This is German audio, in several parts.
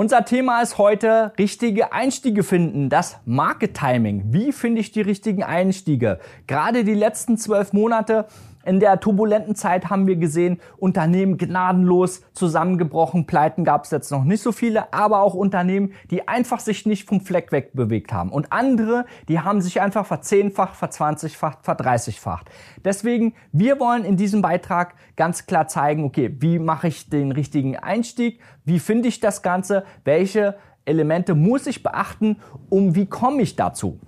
Unser Thema ist heute richtige Einstiege finden, das Market Timing. Wie finde ich die richtigen Einstiege? Gerade die letzten zwölf Monate in der turbulenten Zeit haben wir gesehen, Unternehmen gnadenlos zusammengebrochen. Pleiten gab es jetzt noch nicht so viele, aber auch Unternehmen, die einfach sich nicht vom Fleck weg bewegt haben. Und andere, die haben sich einfach verzehnfacht, verzwanzigfacht, verdreißigfacht. Deswegen, wir wollen in diesem Beitrag ganz klar zeigen, okay, wie mache ich den richtigen Einstieg? Wie finde ich das Ganze? Welche Elemente muss ich beachten? Um wie komme ich dazu?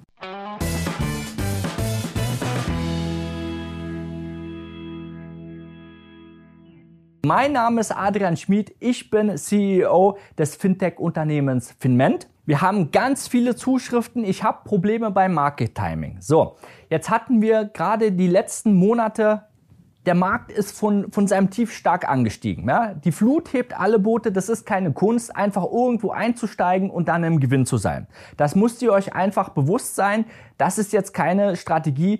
Mein Name ist Adrian Schmid, ich bin CEO des Fintech-Unternehmens Finment. Wir haben ganz viele Zuschriften, ich habe Probleme beim Market Timing. So, jetzt hatten wir gerade die letzten Monate der Markt ist von, von seinem Tief stark angestiegen. Ja? Die Flut hebt alle Boote, das ist keine Kunst, einfach irgendwo einzusteigen und dann im Gewinn zu sein. Das müsst ihr euch einfach bewusst sein. Das ist jetzt keine Strategie,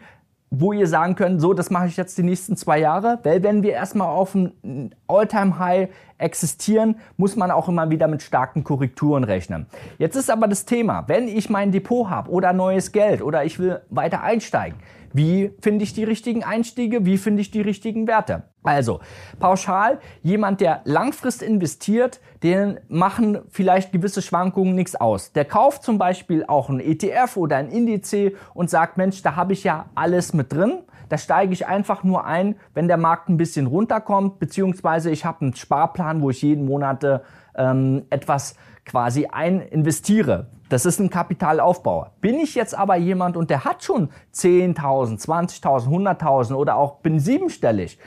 wo ihr sagen könnt, so, das mache ich jetzt die nächsten zwei Jahre. Weil wenn wir erstmal auf ein All-Time-High existieren, muss man auch immer wieder mit starken Korrekturen rechnen. Jetzt ist aber das Thema, wenn ich mein Depot habe oder neues Geld oder ich will weiter einsteigen, wie finde ich die richtigen Einstiege? Wie finde ich die richtigen Werte? Also, pauschal, jemand, der langfristig investiert, den machen vielleicht gewisse Schwankungen nichts aus. Der kauft zum Beispiel auch ein ETF oder ein Indiz und sagt, Mensch, da habe ich ja alles mit drin. Da steige ich einfach nur ein, wenn der Markt ein bisschen runterkommt, beziehungsweise ich habe einen Sparplan, wo ich jeden Monat ähm, etwas quasi ein investiere. Das ist ein Kapitalaufbauer. Bin ich jetzt aber jemand und der hat schon 10.000, 20.000, 100.000 oder auch bin siebenstellig,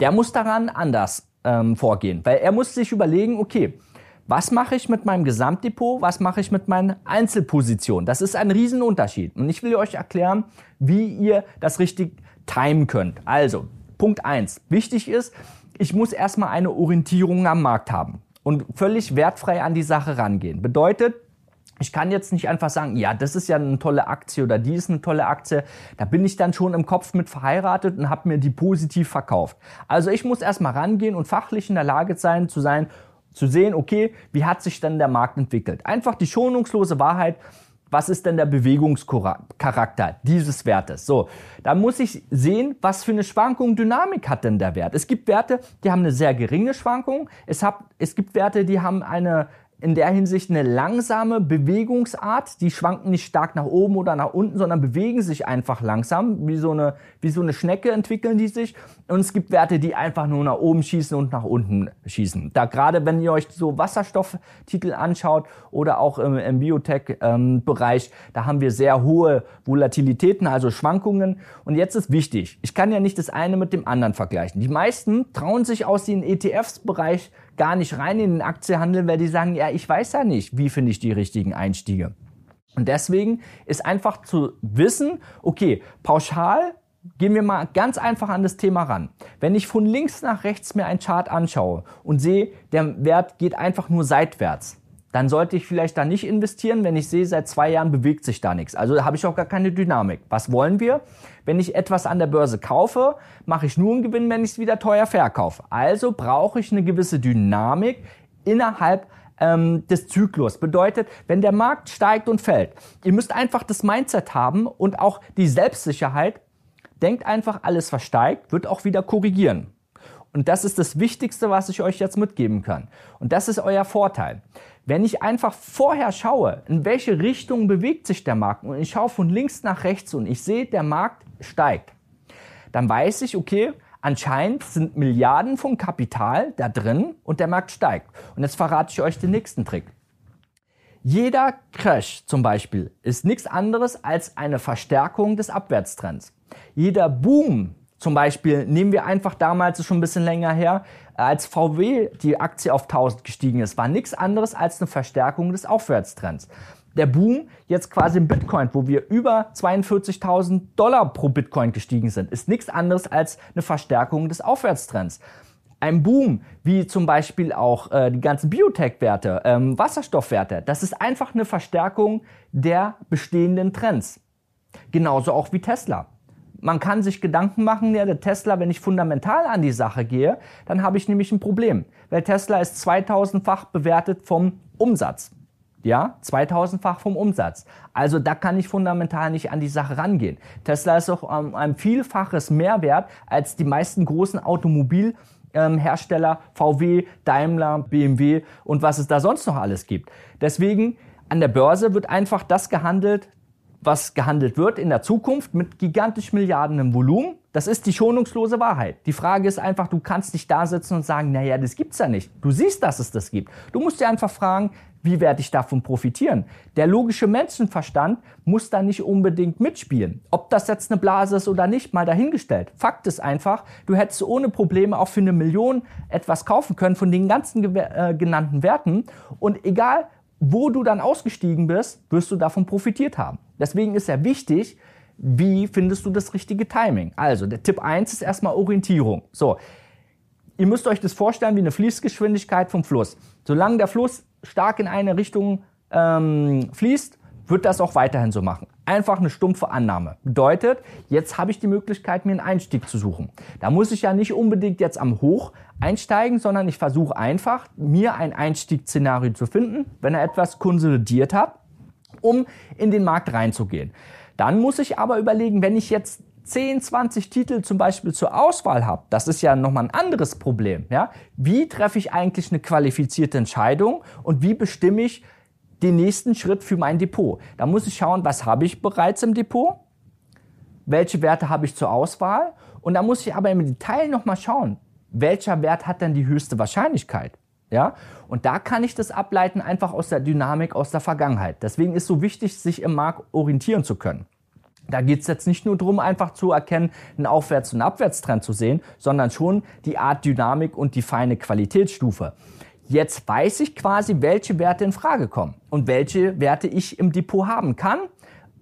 der muss daran anders ähm, vorgehen, weil er muss sich überlegen, okay, was mache ich mit meinem Gesamtdepot, was mache ich mit meinen Einzelpositionen. Das ist ein Riesenunterschied. Und ich will euch erklären, wie ihr das richtig timen könnt. Also, Punkt eins: Wichtig ist, ich muss erstmal eine Orientierung am Markt haben und völlig wertfrei an die Sache rangehen. Bedeutet, ich kann jetzt nicht einfach sagen, ja, das ist ja eine tolle Aktie oder die ist eine tolle Aktie. Da bin ich dann schon im Kopf mit verheiratet und habe mir die positiv verkauft. Also ich muss erstmal rangehen und fachlich in der Lage sein, zu sein, zu sehen, okay, wie hat sich denn der Markt entwickelt? Einfach die schonungslose Wahrheit. Was ist denn der Bewegungscharakter dieses Wertes? So, da muss ich sehen, was für eine Schwankung, Dynamik hat denn der Wert. Es gibt Werte, die haben eine sehr geringe Schwankung. Es, hab, es gibt Werte, die haben eine in der Hinsicht eine langsame Bewegungsart. Die schwanken nicht stark nach oben oder nach unten, sondern bewegen sich einfach langsam. Wie so eine, wie so eine Schnecke entwickeln die sich. Und es gibt Werte, die einfach nur nach oben schießen und nach unten schießen. Da gerade, wenn ihr euch so Wasserstofftitel anschaut oder auch im, im Biotech-Bereich, ähm, da haben wir sehr hohe Volatilitäten, also Schwankungen. Und jetzt ist wichtig, ich kann ja nicht das eine mit dem anderen vergleichen. Die meisten trauen sich aus dem ETFs-Bereich gar nicht rein in den Aktienhandel, weil die sagen, ja, ich weiß ja nicht, wie finde ich die richtigen Einstiege. Und deswegen ist einfach zu wissen, okay, pauschal gehen wir mal ganz einfach an das Thema ran. Wenn ich von links nach rechts mir einen Chart anschaue und sehe, der Wert geht einfach nur seitwärts, dann sollte ich vielleicht da nicht investieren, wenn ich sehe, seit zwei Jahren bewegt sich da nichts. Also habe ich auch gar keine Dynamik. Was wollen wir? Wenn ich etwas an der Börse kaufe, mache ich nur einen Gewinn, wenn ich es wieder teuer verkaufe. Also brauche ich eine gewisse Dynamik innerhalb ähm, des Zyklus. Bedeutet, wenn der Markt steigt und fällt, ihr müsst einfach das Mindset haben und auch die Selbstsicherheit. Denkt einfach, alles versteigt, wird auch wieder korrigieren. Und das ist das Wichtigste, was ich euch jetzt mitgeben kann. Und das ist euer Vorteil. Wenn ich einfach vorher schaue, in welche Richtung bewegt sich der Markt und ich schaue von links nach rechts und ich sehe, der Markt steigt, dann weiß ich, okay, anscheinend sind Milliarden von Kapital da drin und der Markt steigt. Und jetzt verrate ich euch den nächsten Trick. Jeder Crash zum Beispiel ist nichts anderes als eine Verstärkung des Abwärtstrends. Jeder Boom zum Beispiel nehmen wir einfach damals, ist schon ein bisschen länger her, als VW die Aktie auf 1000 gestiegen ist, war nichts anderes als eine Verstärkung des Aufwärtstrends. Der Boom jetzt quasi im Bitcoin, wo wir über 42.000 Dollar pro Bitcoin gestiegen sind, ist nichts anderes als eine Verstärkung des Aufwärtstrends. Ein Boom, wie zum Beispiel auch äh, die ganzen Biotech-Werte, ähm, Wasserstoffwerte, das ist einfach eine Verstärkung der bestehenden Trends. Genauso auch wie Tesla. Man kann sich Gedanken machen, ja, der Tesla, wenn ich fundamental an die Sache gehe, dann habe ich nämlich ein Problem. Weil Tesla ist 2000-fach bewertet vom Umsatz. Ja, 2000-fach vom Umsatz. Also da kann ich fundamental nicht an die Sache rangehen. Tesla ist auch um, ein Vielfaches Mehrwert als die meisten großen Automobilhersteller, VW, Daimler, BMW und was es da sonst noch alles gibt. Deswegen an der Börse wird einfach das gehandelt, was gehandelt wird in der Zukunft mit gigantisch Milliarden im Volumen. Das ist die schonungslose Wahrheit. Die Frage ist einfach, du kannst nicht da sitzen und sagen, naja, das gibt's ja nicht. Du siehst, dass es das gibt. Du musst dir einfach fragen, wie werde ich davon profitieren? Der logische Menschenverstand muss da nicht unbedingt mitspielen. Ob das jetzt eine Blase ist oder nicht, mal dahingestellt. Fakt ist einfach, du hättest ohne Probleme auch für eine Million etwas kaufen können von den ganzen äh, genannten Werten. Und egal, wo du dann ausgestiegen bist, wirst du davon profitiert haben. Deswegen ist ja wichtig, wie findest du das richtige Timing? Also, der Tipp 1 ist erstmal Orientierung. So, ihr müsst euch das vorstellen wie eine Fließgeschwindigkeit vom Fluss. Solange der Fluss stark in eine Richtung ähm, fließt, wird das auch weiterhin so machen. Einfach eine stumpfe Annahme. Bedeutet, jetzt habe ich die Möglichkeit, mir einen Einstieg zu suchen. Da muss ich ja nicht unbedingt jetzt am Hoch einsteigen, sondern ich versuche einfach, mir ein Einstiegsszenario zu finden, wenn er etwas konsolidiert hat, um in den Markt reinzugehen. Dann muss ich aber überlegen, wenn ich jetzt 10, 20 Titel zum Beispiel zur Auswahl habe, das ist ja nochmal ein anderes Problem. Ja? Wie treffe ich eigentlich eine qualifizierte Entscheidung und wie bestimme ich den nächsten Schritt für mein Depot? Da muss ich schauen, was habe ich bereits im Depot? Welche Werte habe ich zur Auswahl? Und da muss ich aber im Detail nochmal schauen, welcher Wert hat denn die höchste Wahrscheinlichkeit? Ja, und da kann ich das ableiten einfach aus der Dynamik aus der Vergangenheit. Deswegen ist so wichtig, sich im Markt orientieren zu können. Da geht es jetzt nicht nur darum, einfach zu erkennen, einen Aufwärts- und Abwärtstrend zu sehen, sondern schon die Art Dynamik und die feine Qualitätsstufe. Jetzt weiß ich quasi, welche Werte in Frage kommen und welche Werte ich im Depot haben kann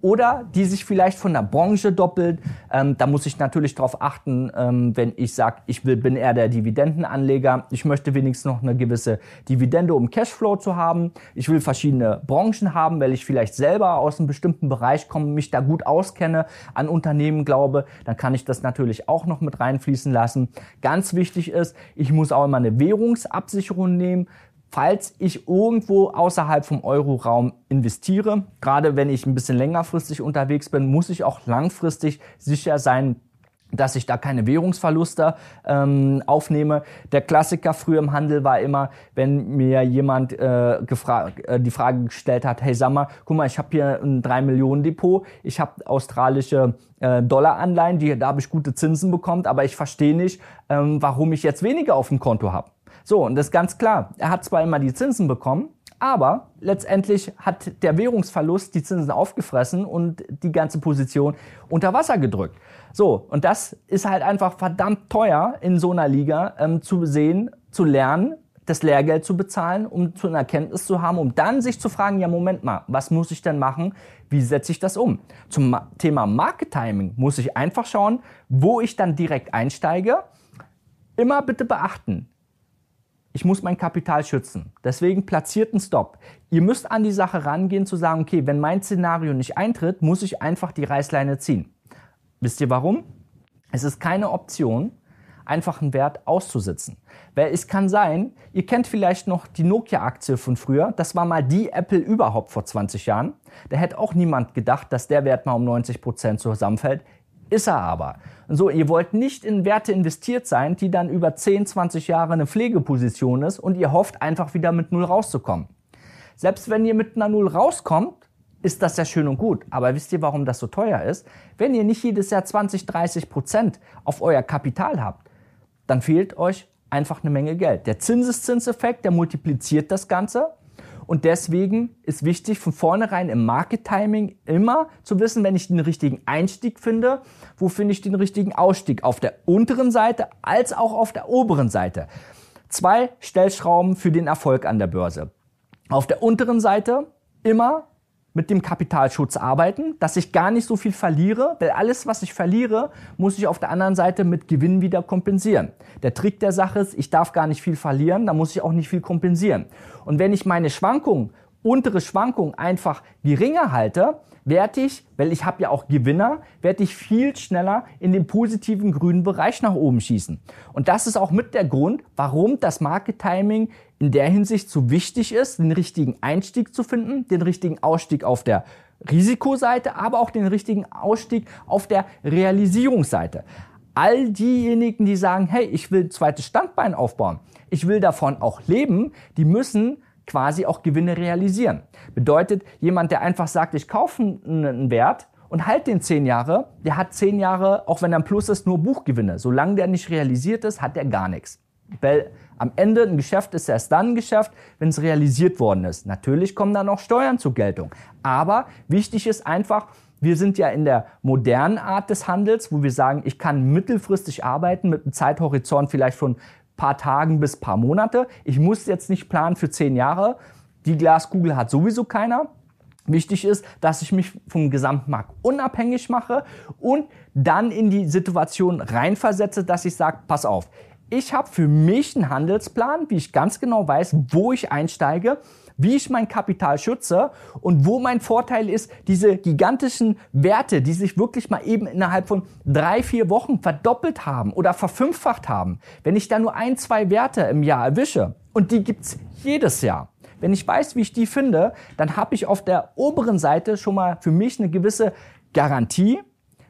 oder die sich vielleicht von der Branche doppelt. Ähm, da muss ich natürlich darauf achten, ähm, wenn ich sage, ich will, bin eher der Dividendenanleger. Ich möchte wenigstens noch eine gewisse Dividende, um Cashflow zu haben. Ich will verschiedene Branchen haben, weil ich vielleicht selber aus einem bestimmten Bereich komme, mich da gut auskenne, an Unternehmen glaube. Dann kann ich das natürlich auch noch mit reinfließen lassen. Ganz wichtig ist, ich muss auch immer eine Währungsabsicherung nehmen falls ich irgendwo außerhalb vom Euroraum investiere, gerade wenn ich ein bisschen längerfristig unterwegs bin, muss ich auch langfristig sicher sein, dass ich da keine Währungsverluste ähm, aufnehme. Der Klassiker früher im Handel war immer, wenn mir jemand äh, äh, die Frage gestellt hat, hey sag mal, guck mal, ich habe hier ein 3 Millionen Depot, ich habe australische äh, Dollaranleihen, die, da habe ich gute Zinsen bekommen, aber ich verstehe nicht, ähm, warum ich jetzt weniger auf dem Konto habe. So, und das ist ganz klar. Er hat zwar immer die Zinsen bekommen, aber letztendlich hat der Währungsverlust die Zinsen aufgefressen und die ganze Position unter Wasser gedrückt. So, und das ist halt einfach verdammt teuer in so einer Liga ähm, zu sehen, zu lernen, das Lehrgeld zu bezahlen, um zu einer Erkenntnis zu haben, um dann sich zu fragen, ja Moment mal, was muss ich denn machen? Wie setze ich das um? Zum Thema Market Timing muss ich einfach schauen, wo ich dann direkt einsteige. Immer bitte beachten, ich muss mein Kapital schützen. Deswegen platziert einen Stop. Ihr müsst an die Sache rangehen zu sagen, okay, wenn mein Szenario nicht eintritt, muss ich einfach die Reißleine ziehen. Wisst ihr warum? Es ist keine Option, einfach einen Wert auszusitzen. Weil es kann sein, ihr kennt vielleicht noch die Nokia-Aktie von früher. Das war mal die Apple überhaupt vor 20 Jahren. Da hätte auch niemand gedacht, dass der Wert mal um 90 Prozent zusammenfällt. Ist er aber. So, ihr wollt nicht in Werte investiert sein, die dann über 10, 20 Jahre eine Pflegeposition ist und ihr hofft einfach wieder mit Null rauszukommen. Selbst wenn ihr mit einer Null rauskommt, ist das ja schön und gut. Aber wisst ihr, warum das so teuer ist? Wenn ihr nicht jedes Jahr 20, 30 Prozent auf euer Kapital habt, dann fehlt euch einfach eine Menge Geld. Der Zinseszinseffekt, der multipliziert das Ganze und deswegen ist wichtig, von vornherein im Market Timing immer zu wissen, wenn ich den richtigen Einstieg finde, wo finde ich den richtigen Ausstieg? Auf der unteren Seite als auch auf der oberen Seite. Zwei Stellschrauben für den Erfolg an der Börse. Auf der unteren Seite immer mit dem Kapitalschutz arbeiten, dass ich gar nicht so viel verliere, weil alles, was ich verliere, muss ich auf der anderen Seite mit Gewinn wieder kompensieren. Der Trick der Sache ist, ich darf gar nicht viel verlieren, da muss ich auch nicht viel kompensieren. Und wenn ich meine Schwankungen untere Schwankungen einfach geringer halte, werde ich, weil ich habe ja auch Gewinner, werde ich viel schneller in den positiven grünen Bereich nach oben schießen. Und das ist auch mit der Grund, warum das Market Timing in der Hinsicht so wichtig ist, den richtigen Einstieg zu finden, den richtigen Ausstieg auf der Risikoseite, aber auch den richtigen Ausstieg auf der Realisierungsseite. All diejenigen, die sagen, hey, ich will ein zweites Standbein aufbauen, ich will davon auch leben, die müssen quasi auch Gewinne realisieren. Bedeutet, jemand, der einfach sagt, ich kaufe einen Wert und halt den zehn Jahre, der hat zehn Jahre, auch wenn er ein Plus ist, nur Buchgewinne. Solange der nicht realisiert ist, hat er gar nichts. Weil am Ende ein Geschäft ist erst dann ein Geschäft, wenn es realisiert worden ist. Natürlich kommen dann auch Steuern zur Geltung. Aber wichtig ist einfach, wir sind ja in der modernen Art des Handels, wo wir sagen, ich kann mittelfristig arbeiten mit einem Zeithorizont vielleicht von paar Tagen bis paar Monate. Ich muss jetzt nicht planen für zehn Jahre. Die Glaskugel hat sowieso keiner. Wichtig ist, dass ich mich vom Gesamtmarkt unabhängig mache und dann in die Situation reinversetze, dass ich sage, pass auf, ich habe für mich einen Handelsplan, wie ich ganz genau weiß, wo ich einsteige, wie ich mein Kapital schütze und wo mein Vorteil ist, diese gigantischen Werte, die sich wirklich mal eben innerhalb von drei, vier Wochen verdoppelt haben oder verfünffacht haben. Wenn ich da nur ein, zwei Werte im Jahr erwische und die gibt's jedes Jahr. Wenn ich weiß, wie ich die finde, dann habe ich auf der oberen Seite schon mal für mich eine gewisse Garantie,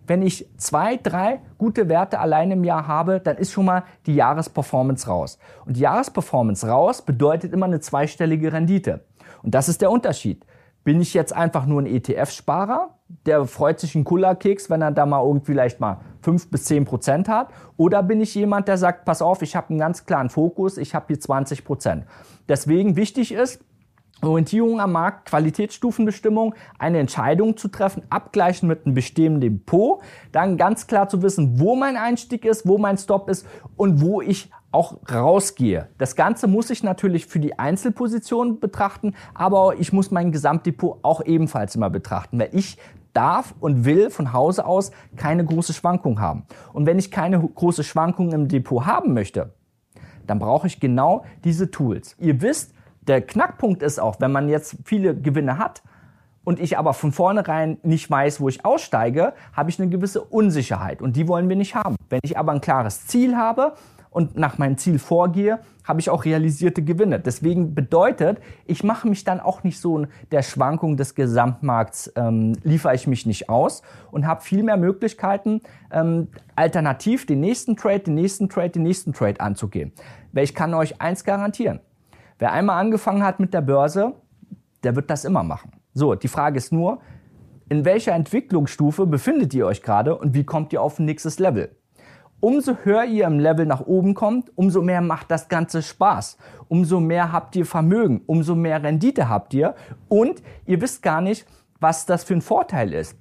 wenn ich zwei, drei gute Werte allein im Jahr habe, dann ist schon mal die Jahresperformance raus. Und die Jahresperformance raus bedeutet immer eine zweistellige Rendite. Und das ist der Unterschied. Bin ich jetzt einfach nur ein ETF-Sparer, der freut sich einen Kullerkeks, wenn er da mal irgendwie vielleicht mal fünf bis zehn Prozent hat? Oder bin ich jemand, der sagt, pass auf, ich habe einen ganz klaren Fokus, ich habe hier 20 Prozent. Deswegen wichtig ist, Orientierung am Markt, Qualitätsstufenbestimmung, eine Entscheidung zu treffen, abgleichen mit einem bestehenden Depot, dann ganz klar zu wissen, wo mein Einstieg ist, wo mein Stop ist und wo ich auch rausgehe. Das Ganze muss ich natürlich für die Einzelposition betrachten, aber ich muss mein Gesamtdepot auch ebenfalls immer betrachten, weil ich darf und will von Hause aus keine große Schwankung haben. Und wenn ich keine große Schwankung im Depot haben möchte, dann brauche ich genau diese Tools. Ihr wisst, der Knackpunkt ist auch, wenn man jetzt viele Gewinne hat und ich aber von vornherein nicht weiß, wo ich aussteige, habe ich eine gewisse Unsicherheit und die wollen wir nicht haben. Wenn ich aber ein klares Ziel habe und nach meinem Ziel vorgehe, habe ich auch realisierte Gewinne. Deswegen bedeutet, ich mache mich dann auch nicht so der Schwankung des Gesamtmarkts, ähm, liefere ich mich nicht aus und habe viel mehr Möglichkeiten, ähm, alternativ den nächsten Trade, den nächsten Trade, den nächsten Trade anzugehen. Weil ich kann euch eins garantieren. Wer einmal angefangen hat mit der Börse, der wird das immer machen. So, die Frage ist nur, in welcher Entwicklungsstufe befindet ihr euch gerade und wie kommt ihr auf ein nächstes Level? Umso höher ihr im Level nach oben kommt, umso mehr macht das Ganze Spaß. Umso mehr habt ihr Vermögen, umso mehr Rendite habt ihr und ihr wisst gar nicht, was das für ein Vorteil ist.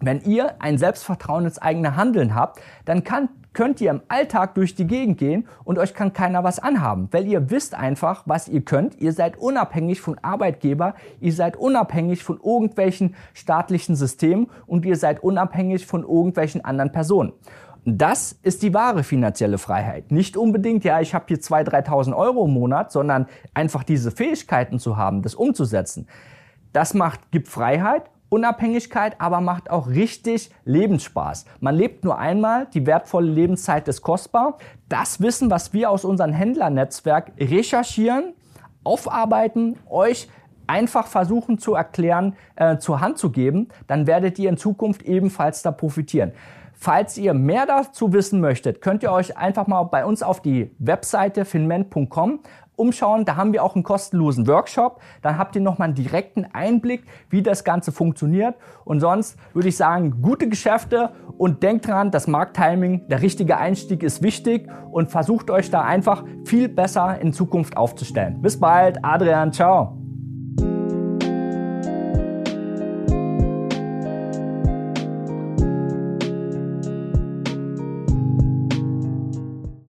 Wenn ihr ein Selbstvertrauen ins eigene Handeln habt, dann kann, könnt ihr im Alltag durch die Gegend gehen und euch kann keiner was anhaben, weil ihr wisst einfach, was ihr könnt. Ihr seid unabhängig von Arbeitgeber, ihr seid unabhängig von irgendwelchen staatlichen Systemen und ihr seid unabhängig von irgendwelchen anderen Personen. Das ist die wahre finanzielle Freiheit. Nicht unbedingt, ja, ich habe hier 2.000, 3.000 Euro im Monat, sondern einfach diese Fähigkeiten zu haben, das umzusetzen. Das macht, gibt Freiheit Unabhängigkeit, aber macht auch richtig Lebensspaß. Man lebt nur einmal, die wertvolle Lebenszeit ist kostbar. Das Wissen, was wir aus unserem Händlernetzwerk recherchieren, aufarbeiten, euch einfach versuchen zu erklären, äh, zur Hand zu geben, dann werdet ihr in Zukunft ebenfalls da profitieren. Falls ihr mehr dazu wissen möchtet, könnt ihr euch einfach mal bei uns auf die Webseite finment.com umschauen. Da haben wir auch einen kostenlosen Workshop. Dann habt ihr nochmal einen direkten Einblick, wie das Ganze funktioniert. Und sonst würde ich sagen, gute Geschäfte und denkt dran, das Markttiming, der richtige Einstieg ist wichtig und versucht euch da einfach viel besser in Zukunft aufzustellen. Bis bald, Adrian, ciao.